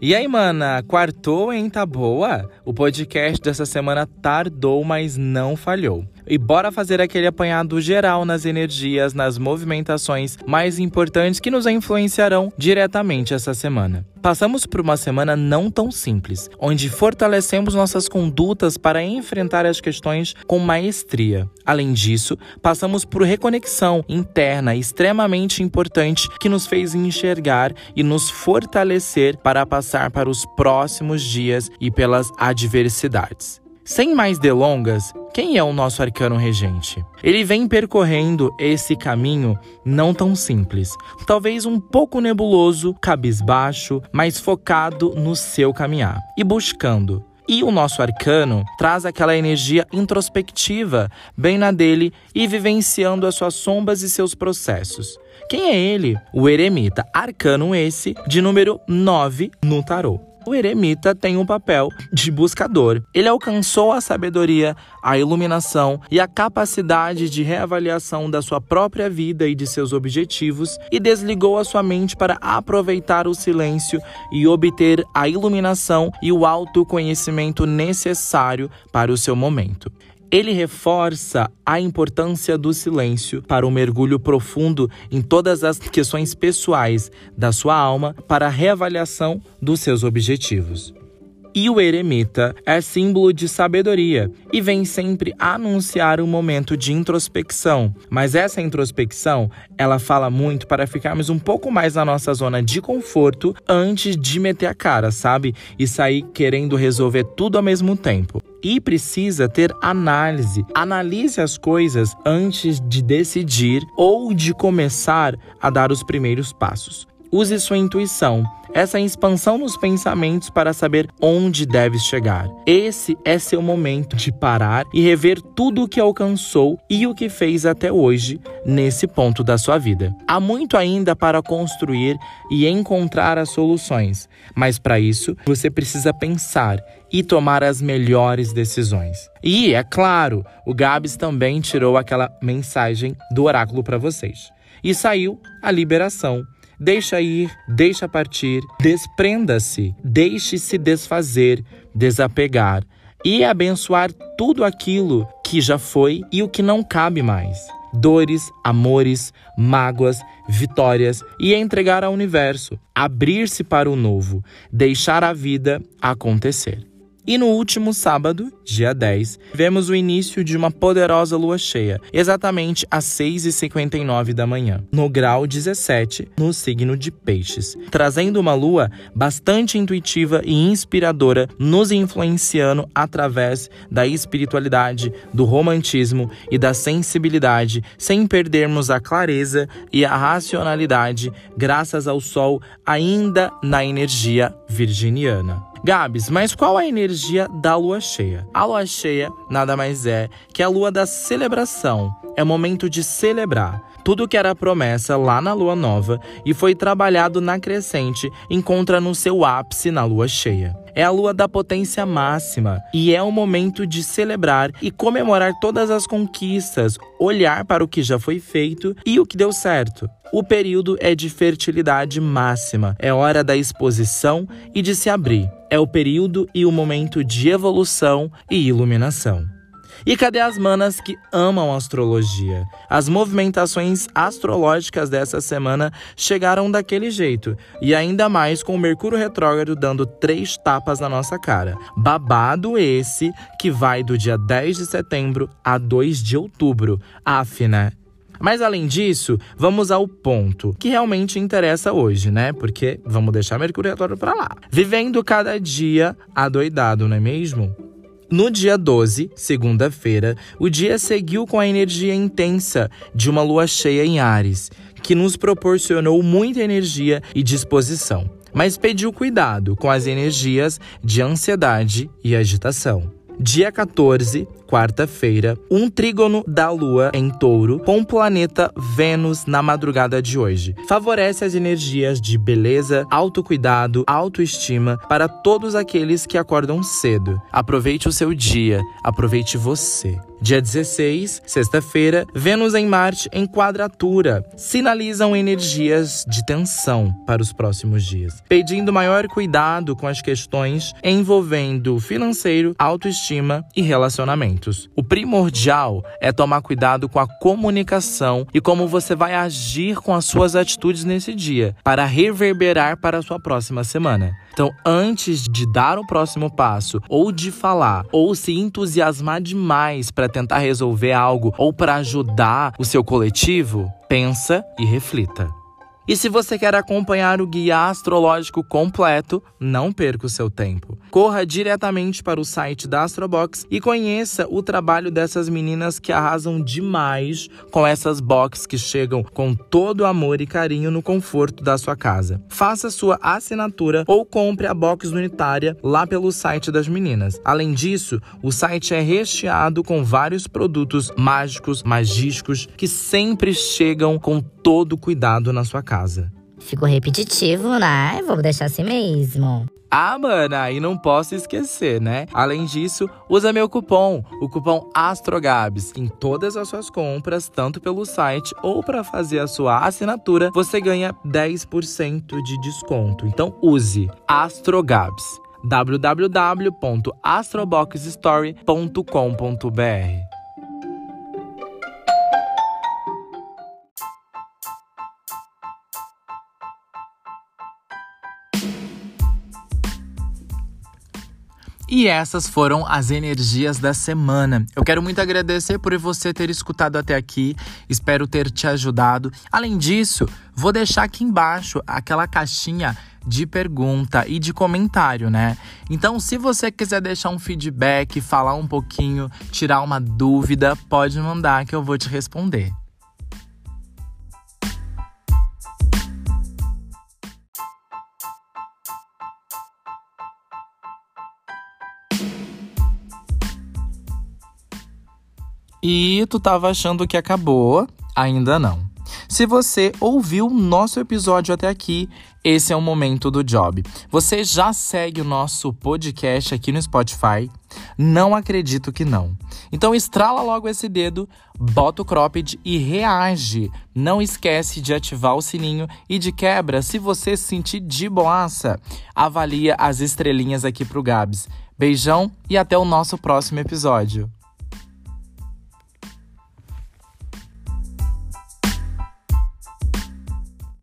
E aí, mana, quartou, hein? Tá boa? O podcast dessa semana tardou, mas não falhou. E bora fazer aquele apanhado geral nas energias, nas movimentações mais importantes que nos influenciarão diretamente essa semana. Passamos por uma semana não tão simples, onde fortalecemos nossas condutas para enfrentar as questões com maestria. Além disso, passamos por reconexão interna extremamente importante que nos fez enxergar e nos fortalecer para passar para os próximos dias e pelas adversidades. Sem mais delongas, quem é o nosso arcano regente? Ele vem percorrendo esse caminho não tão simples, talvez um pouco nebuloso, cabisbaixo, mas focado no seu caminhar e buscando e o nosso arcano traz aquela energia introspectiva, bem na dele e vivenciando as suas sombras e seus processos. Quem é ele? O eremita, arcano esse de número 9 no tarô o eremita tem um papel de buscador. Ele alcançou a sabedoria, a iluminação e a capacidade de reavaliação da sua própria vida e de seus objetivos e desligou a sua mente para aproveitar o silêncio e obter a iluminação e o autoconhecimento necessário para o seu momento. Ele reforça a importância do silêncio para o mergulho profundo em todas as questões pessoais da sua alma para a reavaliação dos seus objetivos. E o eremita é símbolo de sabedoria e vem sempre anunciar um momento de introspecção. Mas essa introspecção, ela fala muito para ficarmos um pouco mais na nossa zona de conforto antes de meter a cara, sabe? E sair querendo resolver tudo ao mesmo tempo e precisa ter análise. Analise as coisas antes de decidir ou de começar a dar os primeiros passos. Use sua intuição, essa expansão nos pensamentos para saber onde deve chegar. Esse é seu momento de parar e rever tudo o que alcançou e o que fez até hoje nesse ponto da sua vida. Há muito ainda para construir e encontrar as soluções, mas para isso você precisa pensar e tomar as melhores decisões. E, é claro, o Gabs também tirou aquela mensagem do oráculo para vocês. E saiu a liberação Deixa ir, deixa partir, desprenda-se, deixe-se desfazer, desapegar e abençoar tudo aquilo que já foi e o que não cabe mais. Dores, amores, mágoas, vitórias e entregar ao universo, abrir-se para o novo, deixar a vida acontecer. E no último sábado, dia 10, vemos o início de uma poderosa lua cheia, exatamente às 6h59 da manhã, no grau 17, no signo de Peixes, trazendo uma lua bastante intuitiva e inspiradora, nos influenciando através da espiritualidade, do romantismo e da sensibilidade, sem perdermos a clareza e a racionalidade, graças ao Sol ainda na energia virginiana. Gabs, mas qual a energia da lua cheia? A lua cheia nada mais é que a lua da celebração. É momento de celebrar. Tudo que era promessa lá na lua nova e foi trabalhado na crescente encontra no seu ápice na lua cheia. É a lua da potência máxima e é o momento de celebrar e comemorar todas as conquistas, olhar para o que já foi feito e o que deu certo. O período é de fertilidade máxima, é hora da exposição e de se abrir. É o período e o momento de evolução e iluminação. E cadê as manas que amam astrologia? As movimentações astrológicas dessa semana chegaram daquele jeito, e ainda mais com o Mercúrio retrógrado dando três tapas na nossa cara. Babado esse que vai do dia 10 de setembro a 2 de outubro. Af, né? Mas além disso, vamos ao ponto que realmente interessa hoje, né? Porque vamos deixar Mercúrio retrógrado para lá. Vivendo cada dia adoidado, não é mesmo? No dia 12, segunda-feira, o dia seguiu com a energia intensa de uma lua cheia em Ares, que nos proporcionou muita energia e disposição, mas pediu cuidado com as energias de ansiedade e agitação. Dia 14, quarta-feira, um trígono da Lua em touro com o planeta Vênus na madrugada de hoje. Favorece as energias de beleza, autocuidado, autoestima para todos aqueles que acordam cedo. Aproveite o seu dia, aproveite você. Dia 16, sexta-feira, Vênus em Marte em quadratura sinalizam energias de tensão para os próximos dias, pedindo maior cuidado com as questões envolvendo financeiro, autoestima e relacionamentos. O primordial é tomar cuidado com a comunicação e como você vai agir com as suas atitudes nesse dia para reverberar para a sua próxima semana. Então, antes de dar o próximo passo, ou de falar, ou se entusiasmar demais para tentar resolver algo ou para ajudar o seu coletivo, pensa e reflita. E se você quer acompanhar o guia astrológico completo, não perca o seu tempo. Corra diretamente para o site da Astrobox e conheça o trabalho dessas meninas que arrasam demais com essas boxes que chegam com todo amor e carinho no conforto da sua casa. Faça sua assinatura ou compre a box unitária lá pelo site das meninas. Além disso, o site é recheado com vários produtos mágicos, magísticos que sempre chegam com todo cuidado na sua casa. Ficou repetitivo, né? Vamos deixar assim mesmo. Ah, mana, e não posso esquecer, né? Além disso, usa meu cupom, o cupom ASTROGABS. Em todas as suas compras, tanto pelo site ou para fazer a sua assinatura, você ganha 10% de desconto. Então use ASTROGABS www.astroboxstory.com.br E essas foram as energias da semana. Eu quero muito agradecer por você ter escutado até aqui. Espero ter te ajudado. Além disso, vou deixar aqui embaixo aquela caixinha de pergunta e de comentário, né? Então, se você quiser deixar um feedback, falar um pouquinho, tirar uma dúvida, pode mandar que eu vou te responder. E tu tava achando que acabou? Ainda não. Se você ouviu nosso episódio até aqui, esse é o momento do job. Você já segue o nosso podcast aqui no Spotify? Não acredito que não. Então estrala logo esse dedo, bota o cropped e reage. Não esquece de ativar o sininho e de quebra, se você se sentir de boaça, avalia as estrelinhas aqui pro Gabs. Beijão e até o nosso próximo episódio.